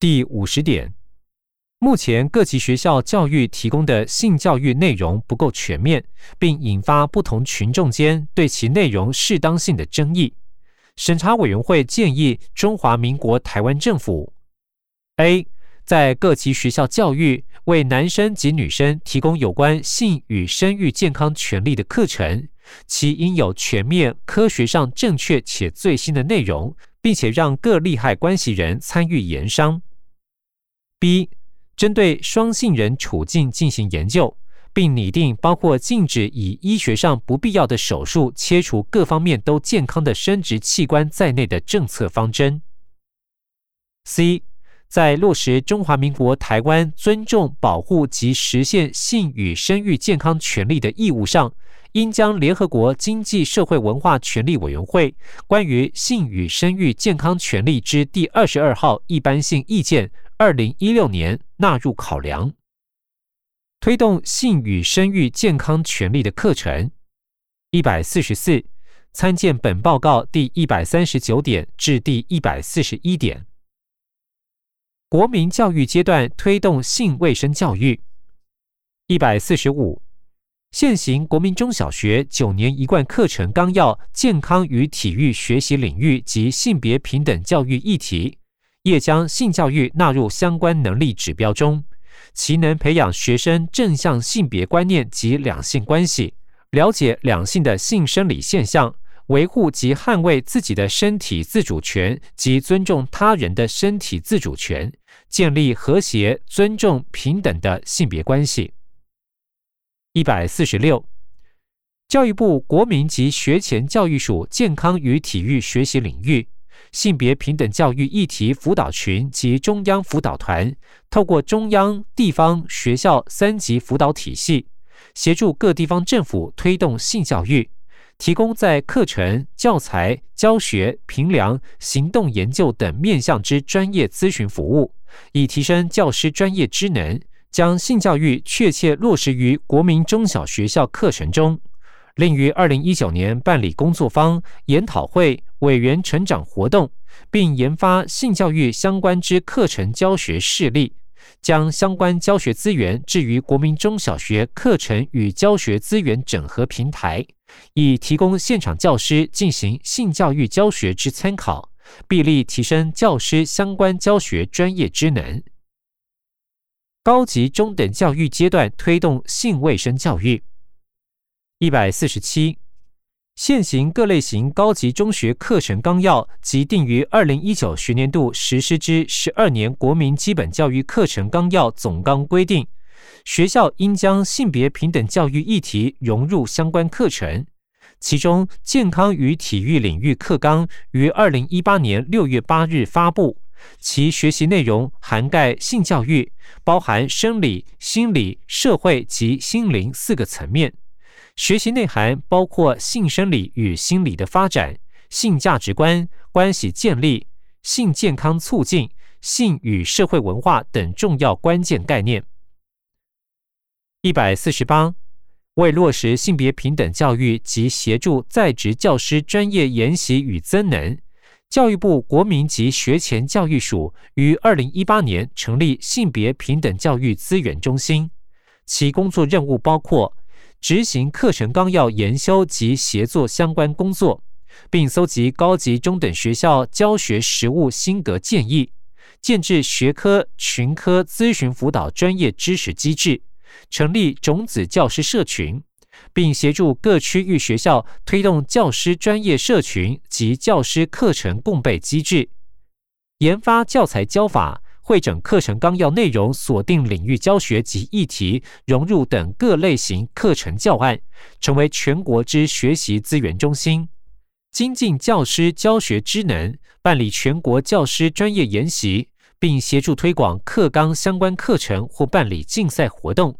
第五十点，目前各级学校教育提供的性教育内容不够全面，并引发不同群众间对其内容适当性的争议。审查委员会建议中华民国台湾政府：A，在各级学校教育为男生及女生提供有关性与生育健康权利的课程，其应有全面、科学上正确且最新的内容，并且让各利害关系人参与研商。B. 针对双性人处境进行研究，并拟定包括禁止以医学上不必要的手术切除各方面都健康的生殖器官在内的政策方针。C. 在落实中华民国台湾尊重、保护及实现性与生育健康权利的义务上，应将联合国经济社会文化权利委员会关于性与生育健康权利之第二十二号一般性意见。二零一六年纳入考量，推动性与生育健康权利的课程。一百四十四，参见本报告第一百三十九点至第一百四十一点。国民教育阶段推动性卫生教育。一百四十五，现行国民中小学九年一贯课程纲要健康与体育学习领域及性别平等教育议题。也将性教育纳入相关能力指标中，其能培养学生正向性别观念及两性关系，了解两性的性生理现象，维护及捍卫自己的身体自主权及尊重他人的身体自主权，建立和谐、尊重、平等的性别关系。一百四十六，教育部国民及学前教育署健康与体育学习领域。性别平等教育议题辅导群及中央辅导团，透过中央、地方、学校三级辅导体系，协助各地方政府推动性教育，提供在课程、教材、教学、评量、行动研究等面向之专业咨询服务，以提升教师专业知能，将性教育确切落实于国民中小学校课程中。另于二零一九年办理工作坊、研讨会、委员成长活动，并研发性教育相关之课程教学事例，将相关教学资源置于国民中小学课程与教学资源整合平台，以提供现场教师进行性教育教学之参考，必力提升教师相关教学专业之能。高级中等教育阶段推动性卫生教育。一百四十七，现行各类型高级中学课程纲要及定于二零一九学年度实施之十二年国民基本教育课程纲要总纲规定，学校应将性别平等教育议题融入相关课程。其中，健康与体育领域课纲于二零一八年六月八日发布，其学习内容涵盖性教育，包含生理、心理、社会及心灵四个层面。学习内涵包括性生理与心理的发展、性价值观、关系建立、性健康促进、性与社会文化等重要关键概念。一百四十八，为落实性别平等教育及协助在职教师专业研习与增能，教育部国民及学前教育署于二零一八年成立性别平等教育资源中心，其工作任务包括。执行课程纲要研修及协作相关工作，并搜集高级中等学校教学实务心得建议，建制学科群科咨询辅导专业知识机制，成立种子教师社群，并协助各区域学校推动教师专业社群及教师课程共备机制，研发教材教法。会整课程纲要内容，锁定领域教学及议题融入等各类型课程教案，成为全国之学习资源中心，精进教师教学职能，办理全国教师专业研习，并协助推广课纲相关课程或办理竞赛活动，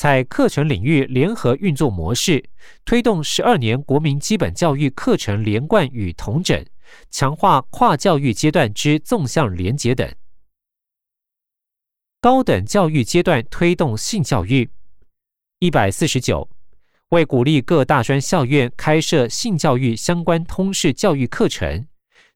采课程领域联合运作模式，推动十二年国民基本教育课程连贯与同整，强化跨教育阶段之纵向连结等。高等教育阶段推动性教育，一百四十九，为鼓励各大专校院开设性教育相关通识教育课程，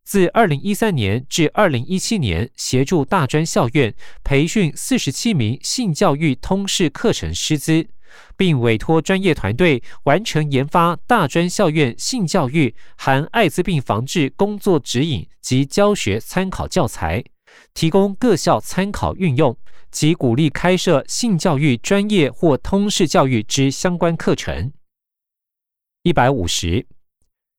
自二零一三年至二零一七年，协助大专校院培训四十七名性教育通识课程师资，并委托专业团队完成研发大专校院性教育含艾滋病防治工作指引及教学参考教材，提供各校参考运用，及鼓励开设性教育专业或通识教育之相关课程。一百五十。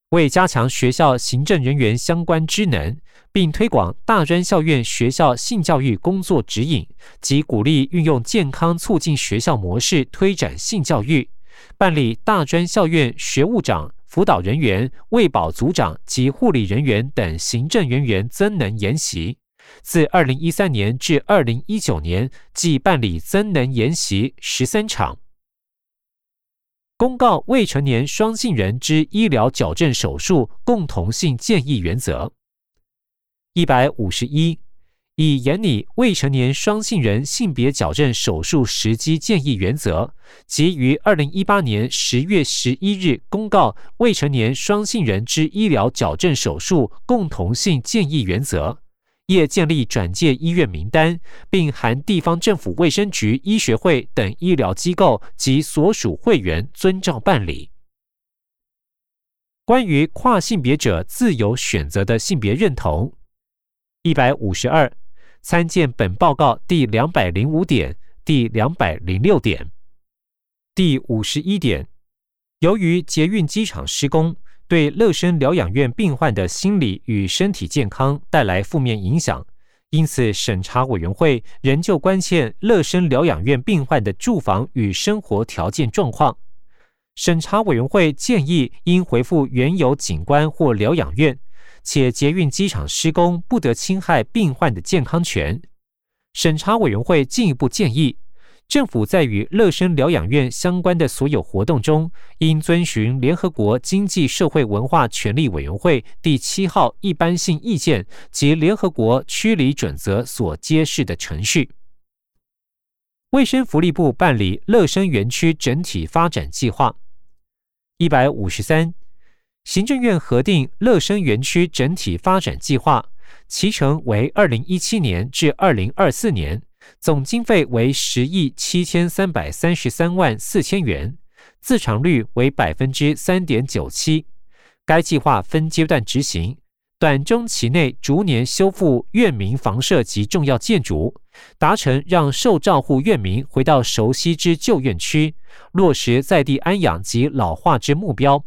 为加强学校行政人员相关职能，并推广大专校院学校性教育工作指引及鼓励运用健康促进学校模式推展性教育，办理大专校院学务长、辅导人员、卫保组长及护理人员等行政人员增能研习。自二零一三年至二零一九年，即办理增能研习十三场。公告未成年双性人之医疗矫正手术共同性建议原则。一百五十一，以严拟未成年双性人性别矫正手术时机建议原则，及于二零一八年十月十一日公告未成年双性人之医疗矫正手术共同性建议原则。业建立转介医院名单，并含地方政府卫生局、医学会等医疗机构及所属会员遵照办理。关于跨性别者自由选择的性别认同，一百五十二，参见本报告第两百零五点、第两百零六点。第五十一点，由于捷运机场施工。对乐生疗养院病患的心理与身体健康带来负面影响，因此审查委员会仍旧关切乐生疗养院病患的住房与生活条件状况。审查委员会建议应回复原有景观或疗养院，且捷运机场施工不得侵害病患的健康权。审查委员会进一步建议。政府在与乐生疗养院相关的所有活动中，应遵循联合国经济社会文化权利委员会第七号一般性意见及联合国区里准则所揭示的程序。卫生福利部办理乐生园区整体发展计划一百五十三，行政院核定乐生园区整体发展计划，期程为二零一七年至二零二四年。总经费为十亿七千三百三十三万四千元，自偿率为百分之三点九七。该计划分阶段执行，短中期内逐年修复院民房舍及重要建筑，达成让受照护院民回到熟悉之旧院区，落实在地安养及老化之目标。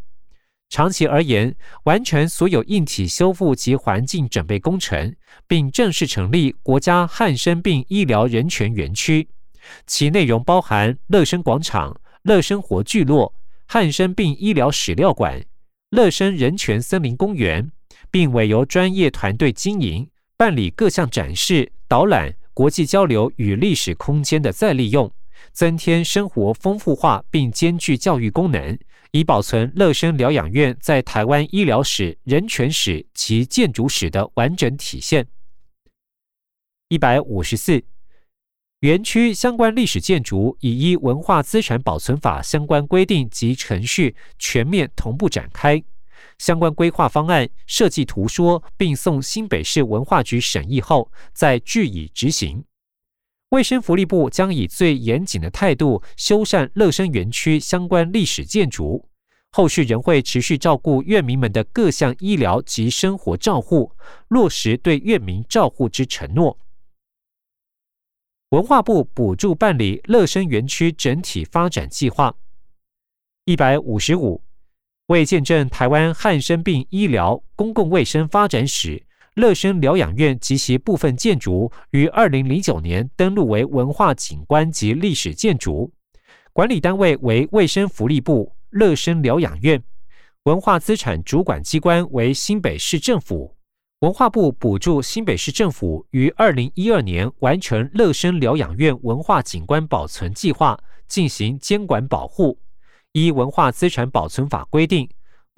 长期而言，完成所有硬体修复及环境准备工程，并正式成立国家汉生病医疗人权园区，其内容包含乐生广场、乐生活聚落、汉生病医疗史料馆、乐生人权森林公园，并委由专业团队经营，办理各项展示、导览、国际交流与历史空间的再利用，增添生活丰富化，并兼具教育功能。以保存乐生疗养院在台湾医疗史、人权史及建筑史的完整体现。一百五十四，园区相关历史建筑已依文化资产保存法相关规定及程序全面同步展开，相关规划方案、设计图说，并送新北市文化局审议后，再据以执行。卫生福利部将以最严谨的态度修缮乐生园区相关历史建筑，后续仍会持续照顾院民们的各项医疗及生活照护，落实对院民照护之承诺。文化部补助办理乐生园区整体发展计划一百五十五，为见证台湾汉生病医疗公共卫生发展史。乐生疗养院及其部分建筑于二零零九年登录为文化景观及历史建筑，管理单位为卫生福利部乐生疗养院，文化资产主管机关为新北市政府。文化部补助新北市政府于二零一二年完成乐生疗养院文化景观保存计划，进行监管保护。依文化资产保存法规定。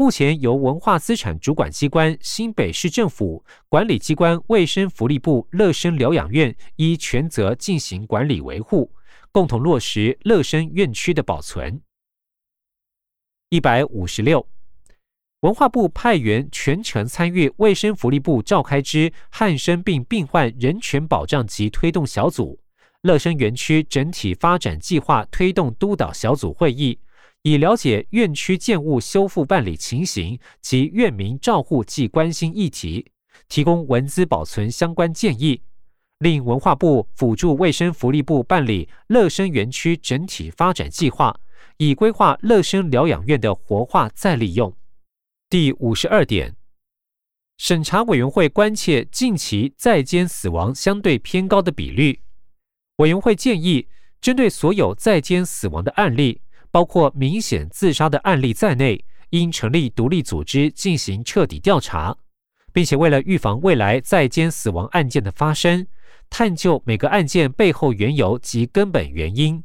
目前由文化资产主管机关新北市政府管理机关卫生福利部乐生疗养院依全责进行管理维护，共同落实乐生院区的保存。一百五十六，文化部派员全程参与卫生福利部召开之汉生病病患人权保障及推动小组、乐生园区整体发展计划推动督导小组会议，以了解院区建物修复办理情形及院民照护及关心议题，提供文资保存相关建议，令文化部辅助卫生福利部办理乐生园区整体发展计划，以规划乐生疗养院的活化再利用。第五十二点，审查委员会关切近期在监死亡相对偏高的比率。委员会建议，针对所有在监死亡的案例，包括明显自杀的案例在内，应成立独立组织进行彻底调查，并且为了预防未来在监死亡案件的发生，探究每个案件背后缘由及根本原因。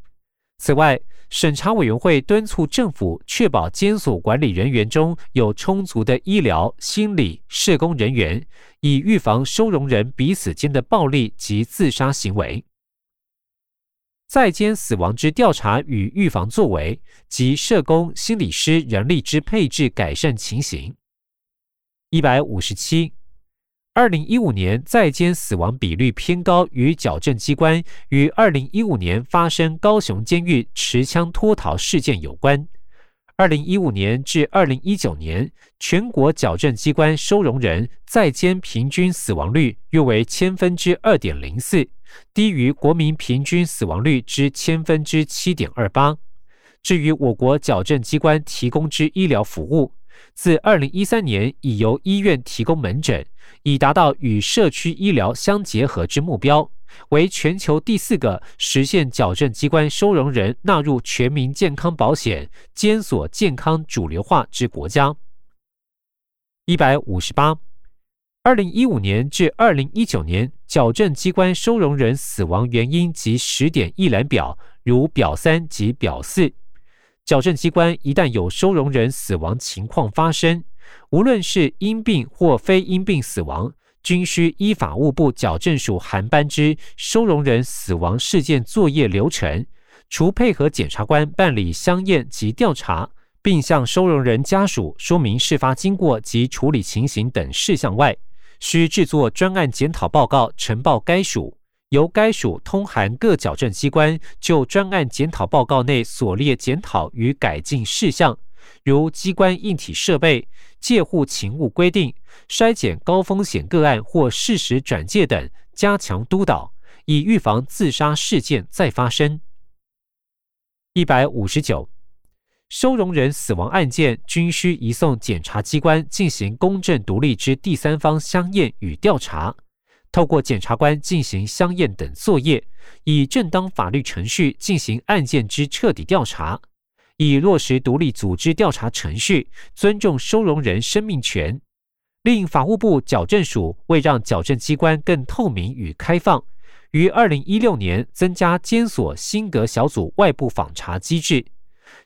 此外，审查委员会敦促政府确保监所管理人员中有充足的医疗、心理、社工人员，以预防收容人彼此间的暴力及自杀行为。在监死亡之调查与预防作为及社工、心理师人力之配置改善情形。一百五十七。二零一五年在监死亡比率偏高，与矫正机关于二零一五年发生高雄监狱持枪脱逃事件有关。二零一五年至二零一九年，全国矫正机关收容人在监平均死亡率约为千分之二点零四，低于国民平均死亡率之千分之七点二八。至于我国矫正机关提供之医疗服务，自二零一三年已由医院提供门诊。以达到与社区医疗相结合之目标，为全球第四个实现矫正机关收容人纳入全民健康保险监所健康主流化之国家。一百五十八，二零一五年至二零一九年矫正机关收容人死亡原因及时点一览表，如表三及表四。矫正机关一旦有收容人死亡情况发生。无论是因病或非因病死亡，均需依法务部矫正署函班之收容人死亡事件作业流程，除配合检察官办理相验及调查，并向收容人家属说明事发经过及处理情形等事项外，需制作专案检讨报告呈报该署，由该署通函各矫正机关就专案检讨报告内所列检讨与改进事项。如机关硬体设备、借护勤务规定、筛检高风险个案或事实转介等，加强督导，以预防自杀事件再发生。一百五十九，收容人死亡案件均需移送检察机关进行公正独立之第三方相验与调查，透过检察官进行相验等作业，以正当法律程序进行案件之彻底调查。以落实独立组织调查程序，尊重收容人生命权。另法务部矫正署为让矫正机关更透明与开放，于二零一六年增加监所新格小组外部访查机制。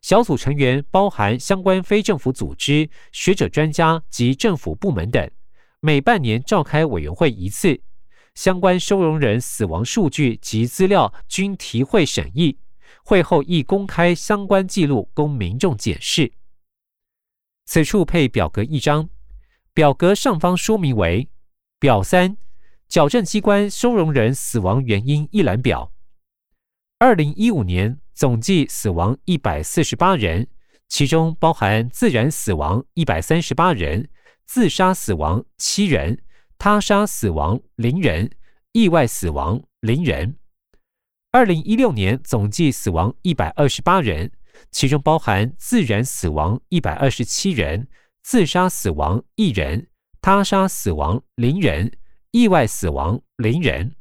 小组成员包含相关非政府组织、学者、专家及政府部门等，每半年召开委员会一次，相关收容人死亡数据及资料均提会审议。会后亦公开相关记录供民众检视。此处配表格一张，表格上方说明为表三：矫正机关收容人死亡原因一览表。二零一五年总计死亡一百四十八人，其中包含自然死亡一百三十八人，自杀死亡七人，他杀死亡零人，意外死亡零人。二零一六年总计死亡一百二十八人，其中包含自然死亡一百二十七人，自杀死亡一人，他杀死亡零人，意外死亡零人。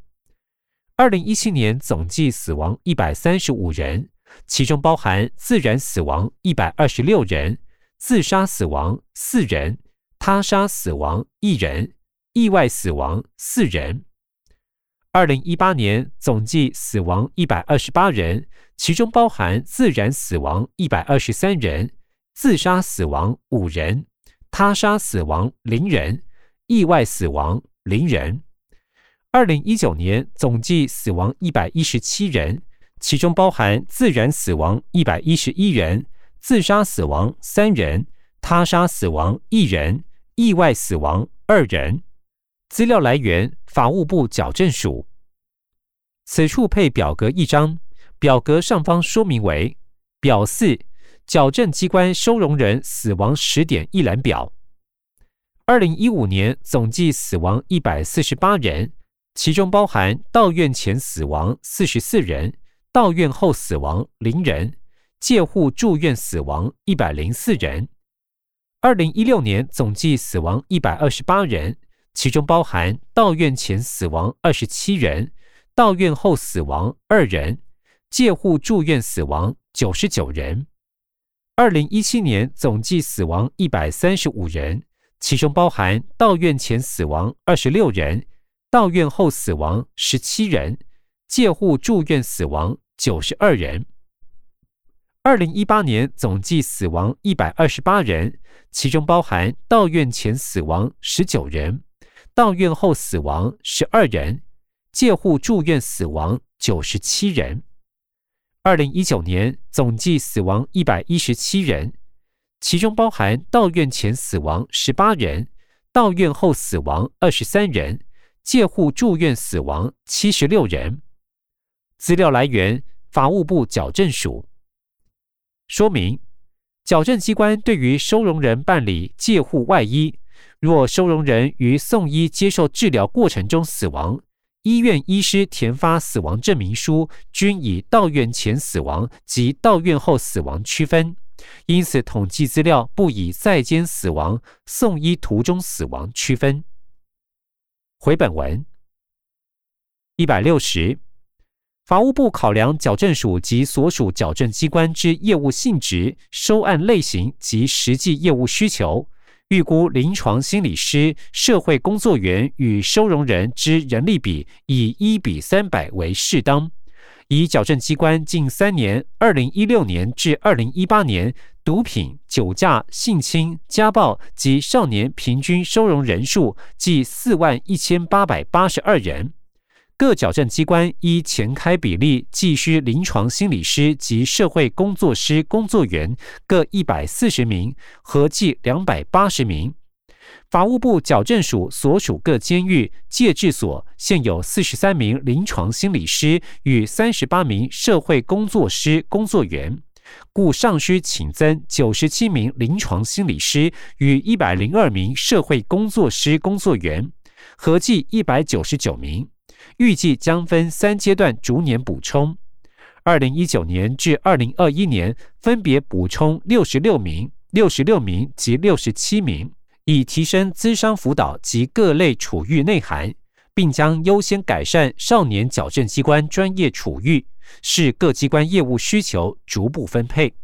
二零一七年总计死亡一百三十五人，其中包含自然死亡一百二十六人，自杀死亡四人，他杀死亡一人，意外死亡四人。二零一八年总计死亡一百二十八人，其中包含自然死亡一百二十三人，自杀死亡五人，他杀死亡零人，意外死亡零人。二零一九年总计死亡一百一十七人，其中包含自然死亡一百一十一人，自杀死亡三人，他杀死亡一人，意外死亡二人。资料来源：法务部矫正署。此处配表格一张，表格上方说明为表四：矫正机关收容人死亡时点一览表。二零一五年总计死亡一百四十八人，其中包含到院前死亡四十四人，到院后死亡零人，介护住院死亡一百零四人。二零一六年总计死亡一百二十八人，其中包含到院前死亡二十七人。到院后死亡二人，介护住院死亡九十九人。二零一七年总计死亡一百三十五人，其中包含到院前死亡二十六人，到院后死亡十七人，介护住院死亡九十二人。二零一八年总计死亡一百二十八人，其中包含到院前死亡十九人，到院后死亡十二人。介护住院死亡九十七人，二零一九年总计死亡一百一十七人，其中包含到院前死亡十八人，到院后死亡二十三人，介护住院死亡七十六人。资料来源：法务部矫正署。说明：矫正机关对于收容人办理介护外医，若收容人于送医接受治疗过程中死亡。医院医师填发死亡证明书，均以到院前死亡及到院后死亡区分，因此统计资料不以在监死亡、送医途中死亡区分。回本文一百六十，法务部考量矫正署及所属矫正机关之业务性质、收案类型及实际业务需求。预估临床心理师、社会工作员与收容人之人力比以一比三百为适当。以矫正机关近三年（二零一六年至二零一八年）毒品、酒驾、性侵、家暴及少年平均收容人数计四万一千八百八十二人。各矫正机关依前开比例计需临床心理师及社会工作师工作员各一百四十名，合计两百八十名。法务部矫正署所属各监狱戒治所现有四十三名临床心理师与三十八名社会工作师工作员，故尚需请增九十七名临床心理师与一百零二名社会工作师工作员，合计一百九十九名。预计将分三阶段逐年补充，二零一九年至二零二一年分别补充六十六名、六十六名及六十七名，以提升资商辅导及各类处遇内涵，并将优先改善少年矫正机关专业处遇，视各机关业务需求逐步分配，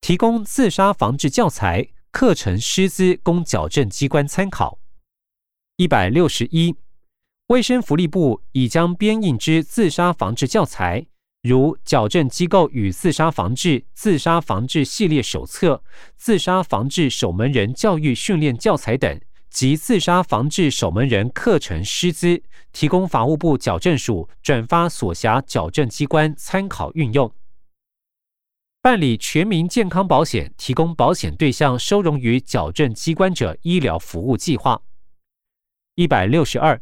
提供自杀防治教材课程师资供矫正机关参考。一百六十一。卫生福利部已将编印之自杀防治教材，如《矫正机构与自杀防治自杀防治系列手册》、《自杀防治守门人教育训练教材》等及自杀防治守门人课程师资，提供法务部矫正署转发所辖矫正机关参考运用。办理全民健康保险，提供保险对象收容于矫正机关者医疗服务计划。一百六十二。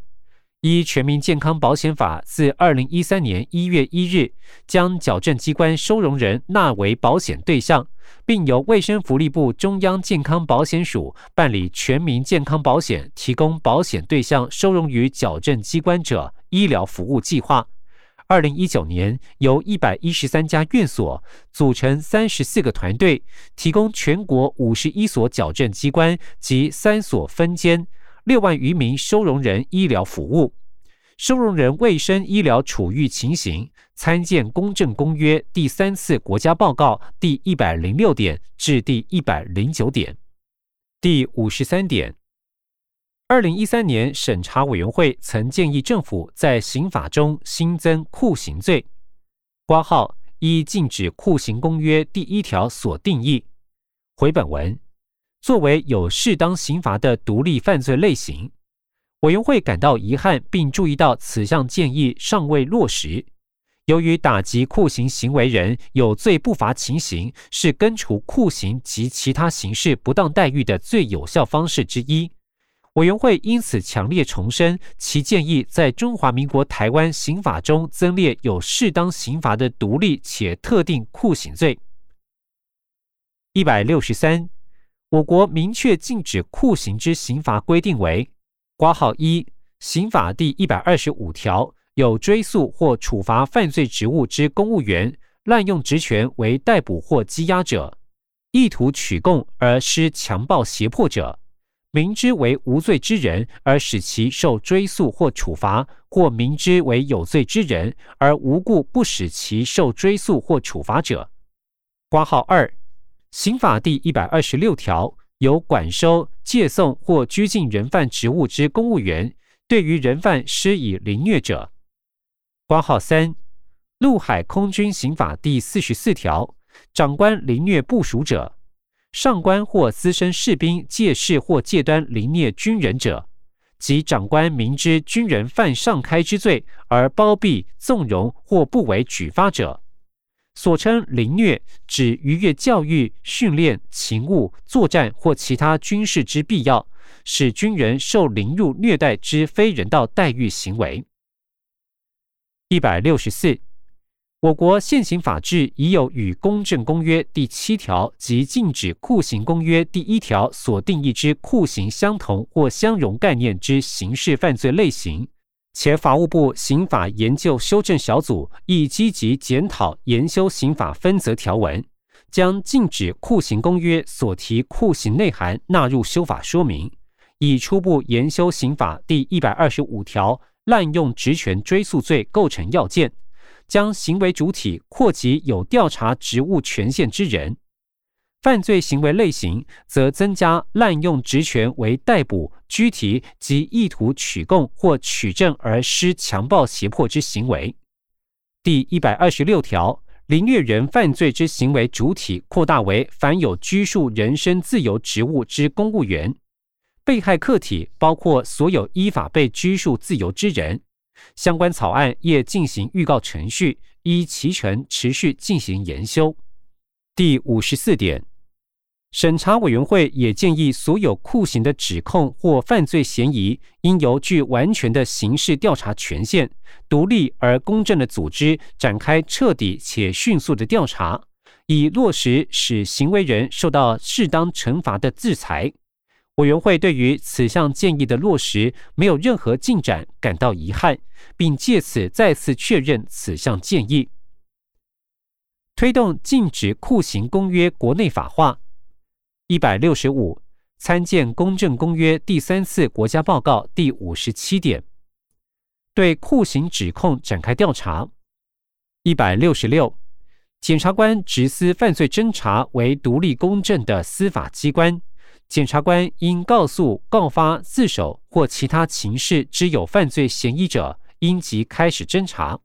依《全民健康保险法》自二零一三年一月一日将矫正机关收容人纳为保险对象，并由卫生福利部中央健康保险署办理全民健康保险，提供保险对象收容于矫正机关者医疗服务计划。二零一九年，由一百一十三家院所组成三十四个团队，提供全国五十一所矫正机关及三所分监。六万余名收容人医疗服务，收容人卫生医疗处遇情形，参见《公正公约》第三次国家报告第一百零六点至第一百零九点。第五十三点，二零一三年审查委员会曾建议政府在刑法中新增酷刑罪，挂号依禁止酷刑公约第一条所定义。回本文。作为有适当刑罚的独立犯罪类型，委员会感到遗憾，并注意到此项建议尚未落实，由于打击酷刑行为人有罪不罚情形是根除酷刑及其他刑事不当待遇的最有效方式之一，委员会因此强烈重申其建议，在中华民国台湾刑法中增列有适当刑罚的独立且特定酷刑罪。一百六十三，我国明确禁止酷刑之刑罚规定为：挂号一，刑法第一百二十五条。有追诉或处罚犯罪职务之公务员滥用职权为逮捕或羁押者，意图取供而施强暴胁迫者，明知为无罪之人而使其受追诉或处罚，或明知为有罪之人而无故不使其受追诉或处罚者。挂号二，刑法第一百二十六条有管收、借送或拘禁人犯职务之公务员，对于人犯施以凌虐者。挂号三，陆海空军刑法第四十四条，长官凌虐部属者，上官或资深士兵借势或借端凌虐军人者，及长官明知军人犯上开之罪而包庇、纵容或不为举发者，所称凌虐，指逾越教育、训练、勤务、作战或其他军事之必要，使军人受凌辱虐待之非人道待遇行为。一百六十四，我国现行法制已有与《公正公约》第七条及《禁止酷刑公约》第一条所定义之酷刑相同或相容概念之刑事犯罪类型，且法务部刑法研究修正小组亦积极检讨研修刑法分则条文，将禁止酷刑公约所提酷刑内涵纳入修法说明，以初步研修刑法第一百二十五条。滥用职权追诉罪构成要件，将行为主体扩及有调查职务权限之人；犯罪行为类型则增加滥用职权为逮捕、拘提及意图取供或取证而施强暴胁迫之行为。第一百二十六条，凌虐人犯罪之行为主体扩大为凡有拘束人身自由职务之公务员。被害客体包括所有依法被拘束自由之人，相关草案业进行预告程序，依其程持续进行研修。第五十四点，审查委员会也建议，所有酷刑的指控或犯罪嫌疑，应由具完全的刑事调查权限、独立而公正的组织展开彻底且迅速的调查，以落实使行为人受到适当惩罚的制裁。委员会对于此项建议的落实没有任何进展感到遗憾，并借此再次确认此项建议。推动禁止酷刑公约国内法化。一百六十五，参见《公正公约》第三次国家报告第五十七点，对酷刑指控展开调查。一百六十六，检察官执司犯罪侦查为独立公正的司法机关。检察官应告诉告发、自首或其他情事之有犯罪嫌疑者，应即开始侦查。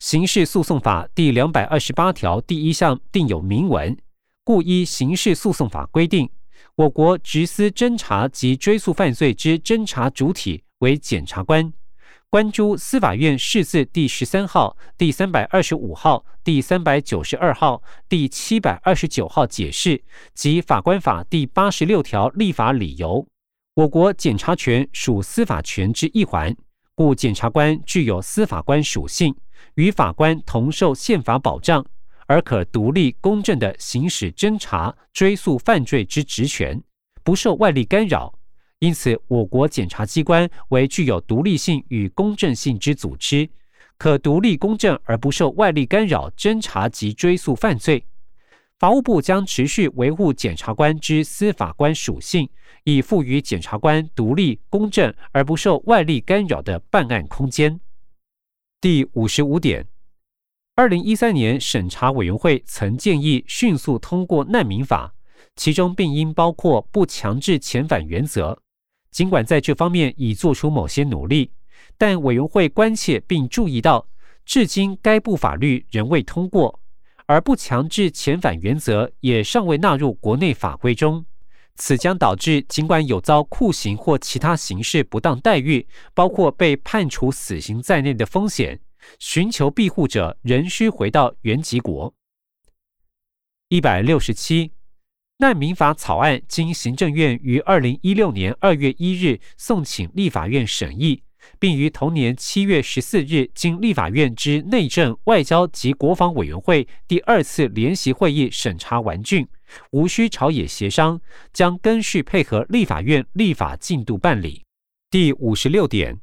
刑事诉讼法第两百二十八条第一项定有明文，故依刑事诉讼法规定，我国执司侦查及追诉犯罪之侦查主体为检察官。关注司法院释字第十三号、第三百二十五号、第三百九十二号、第七百二十九号解释及法官法第八十六条立法理由。我国检察权属司法权之一环，故检察官具有司法官属性，与法官同受宪法保障，而可独立公正地行使侦查、追诉犯罪之职权，不受外力干扰。因此，我国检察机关为具有独立性与公正性之组织，可独立公正而不受外力干扰侦查及追诉犯罪。法务部将持续维护检察官之司法官属性，以赋予检察官独立、公正而不受外力干扰的办案空间。第五十五点，二零一三年审查委员会曾建议迅速通过难民法，其中并应包括不强制遣返原则。尽管在这方面已做出某些努力，但委员会关切并注意到，至今该部法律仍未通过，而不强制遣返原则也尚未纳入国内法规中。此将导致，尽管有遭酷刑或其他刑事不当待遇，包括被判处死刑在内的风险，寻求庇护者仍需回到原籍国。一百六十七，难民法草案经行政院于二零一六年二月一日送请立法院审议。并于同年七月十四日，经立法院之内政、外交及国防委员会第二次联席会议审查完竣，无需朝野协商，将根续配合立法院立法进度办理。第五十六点，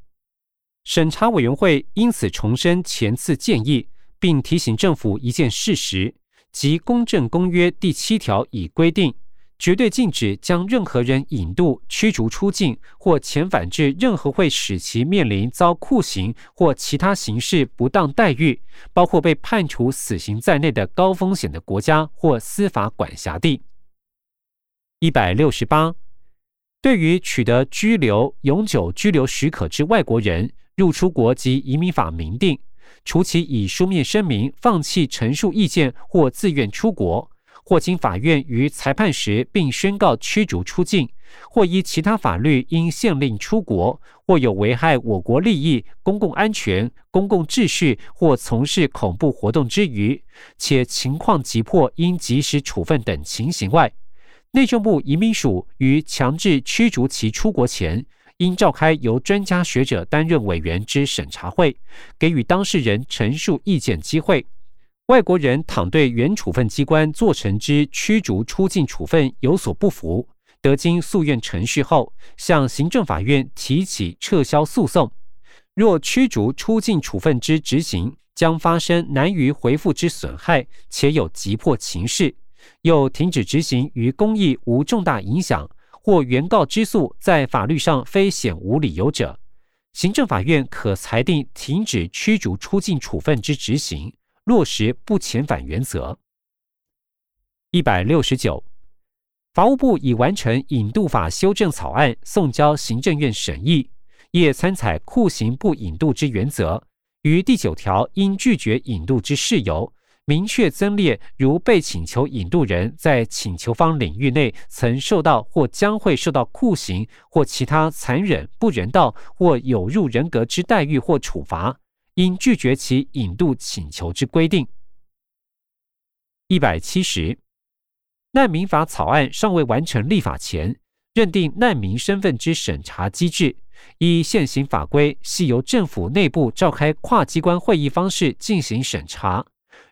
审查委员会因此重申前次建议，并提醒政府一件事实，即《公正公约》第七条已规定。绝对禁止将任何人引渡、驱逐出境或遣返至任何会使其面临遭酷刑或其他形式不当待遇，包括被判处死刑在内的高风险的国家或司法管辖地。一百六十八，对于取得居留、永久居留许可之外国人，入出国及移民法明定，除其以书面声明放弃陈述意见或自愿出国。或经法院于裁判时并宣告驱逐出境，或依其他法律应限令出国，或有危害我国利益、公共安全、公共秩序或从事恐怖活动之余，且情况急迫应及时处分等情形外，内政部移民署于强制驱逐其出国前，应召开由专家学者担任委员之审查会，给予当事人陈述意见机会。外国人倘对原处分机关做成之驱逐出境处分有所不服，得经诉愿程序后，向行政法院提起撤销诉讼。若驱逐出境处分之执行将发生难于回复之损害，且有急迫情势，又停止执行于公益无重大影响，或原告之诉在法律上非显无理由者，行政法院可裁定停止驱逐出境处分之执行。落实不遣返原则。一百六十九，法务部已完成引渡法修正草案，送交行政院审议，业参采酷刑不引渡之原则，于第九条应拒绝引渡之事由，明确增列如被请求引渡人在请求方领域内曾受到或将会受到酷刑或其他残忍、不人道或有辱人格之待遇或处罚。应拒绝其引渡请求之规定。一百七十，难民法草案尚未完成立法前，认定难民身份之审查机制，依现行法规，系由政府内部召开跨机关会议方式进行审查，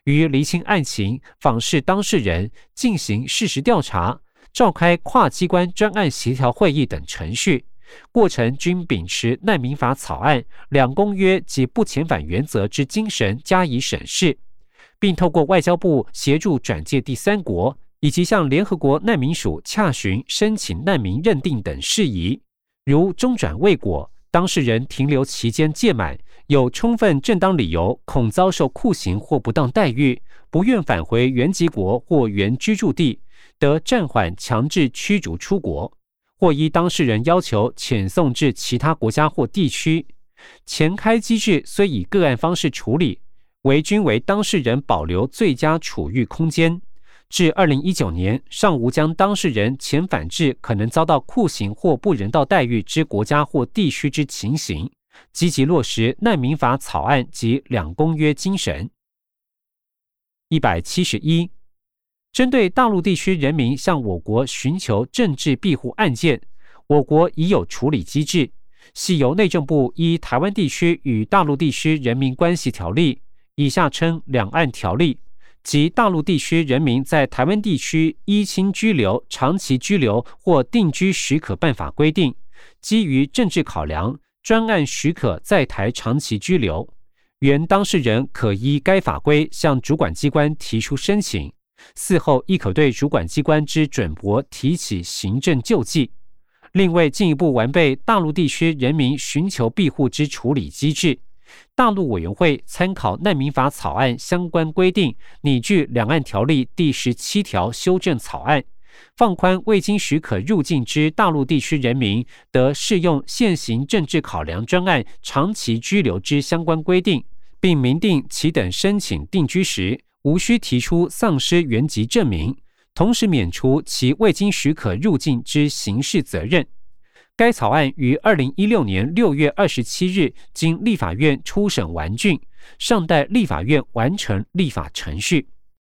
于厘清案情、访视当事人、进行事实调查、召开跨机关专案协调会议等程序。过程均秉持难民法草案两公约及不遣返原则之精神加以审视，并透过外交部协助转介第三国，以及向联合国难民署洽询申请难民认定等事宜。如中转未果，当事人停留期间届满，有充分正当理由恐遭受酷刑或不当待遇，不愿返回原籍国或原居住地，得暂缓强制驱逐出国。或依当事人要求遣送至其他国家或地区，前开机制虽以个案方式处理，为均为当事人保留最佳处遇空间。至二零一九年，尚无将当事人遣返至可能遭到酷刑或不人道待遇之国家或地区之情形，积极落实难民法草案及两公约精神。一百七十一。针对大陆地区人民向我国寻求政治庇护案件，我国已有处理机制，系由内政部依《台湾地区与大陆地区人民关系条例》（以下称《两岸条例》）及《大陆地区人民在台湾地区依亲居留、长期居留或定居许可办法》规定，基于政治考量，专案许可在台长期居留，原当事人可依该法规向主管机关提出申请。事后亦可对主管机关之准驳提起行政救济。另为进一步完备大陆地区人民寻求庇护之处理机制，大陆委员会参考难民法草案相关规定，拟具两岸条例第十七条修正草案，放宽未经许可入境之大陆地区人民得适用现行政治考量专案长期居留之相关规定，并明定其等申请定居时。无需提出丧失原籍证明，同时免除其未经许可入境之刑事责任。该草案于二零一六年六月二十七日经立法院初审完竣，尚待立法院完成立法程序。